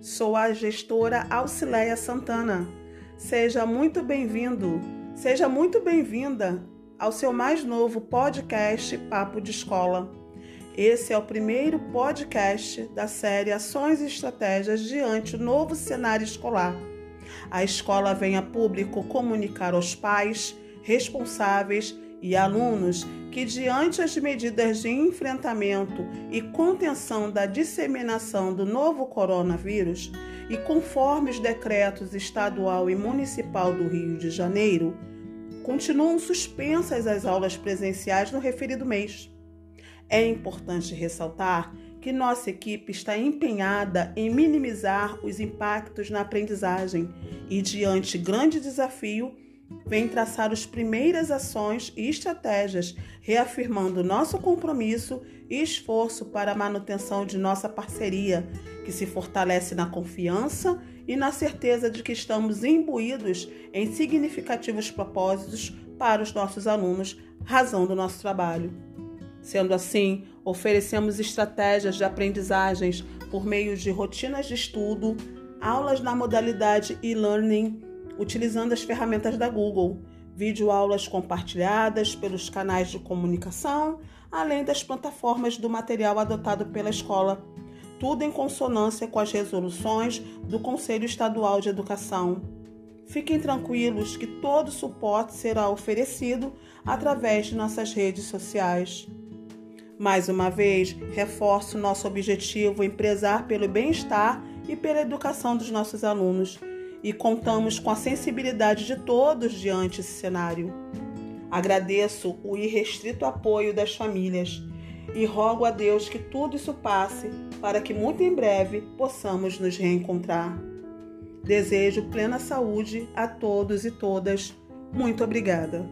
sou a gestora Auxileia Santana. Seja muito bem-vindo, seja muito bem-vinda ao seu mais novo podcast Papo de Escola. Esse é o primeiro podcast da série Ações e Estratégias diante do novo cenário escolar. A escola vem a público comunicar aos pais, responsáveis e alunos que, diante as medidas de enfrentamento e contenção da disseminação do novo coronavírus e conforme os decretos estadual e municipal do Rio de Janeiro, continuam suspensas as aulas presenciais no referido mês. É importante ressaltar que nossa equipe está empenhada em minimizar os impactos na aprendizagem e, diante grande desafio, vem traçar as primeiras ações e estratégias, reafirmando nosso compromisso e esforço para a manutenção de nossa parceria, que se fortalece na confiança e na certeza de que estamos imbuídos em significativos propósitos para os nossos alunos, razão do nosso trabalho. Sendo assim, oferecemos estratégias de aprendizagens por meio de rotinas de estudo, aulas na modalidade e-learning utilizando as ferramentas da Google, videoaulas compartilhadas pelos canais de comunicação, além das plataformas do material adotado pela escola, tudo em consonância com as resoluções do Conselho Estadual de Educação. Fiquem tranquilos que todo suporte será oferecido através de nossas redes sociais. Mais uma vez, reforço nosso objetivo em prezar pelo bem-estar e pela educação dos nossos alunos e contamos com a sensibilidade de todos diante desse cenário. Agradeço o irrestrito apoio das famílias e rogo a Deus que tudo isso passe para que muito em breve possamos nos reencontrar. Desejo plena saúde a todos e todas. Muito obrigada.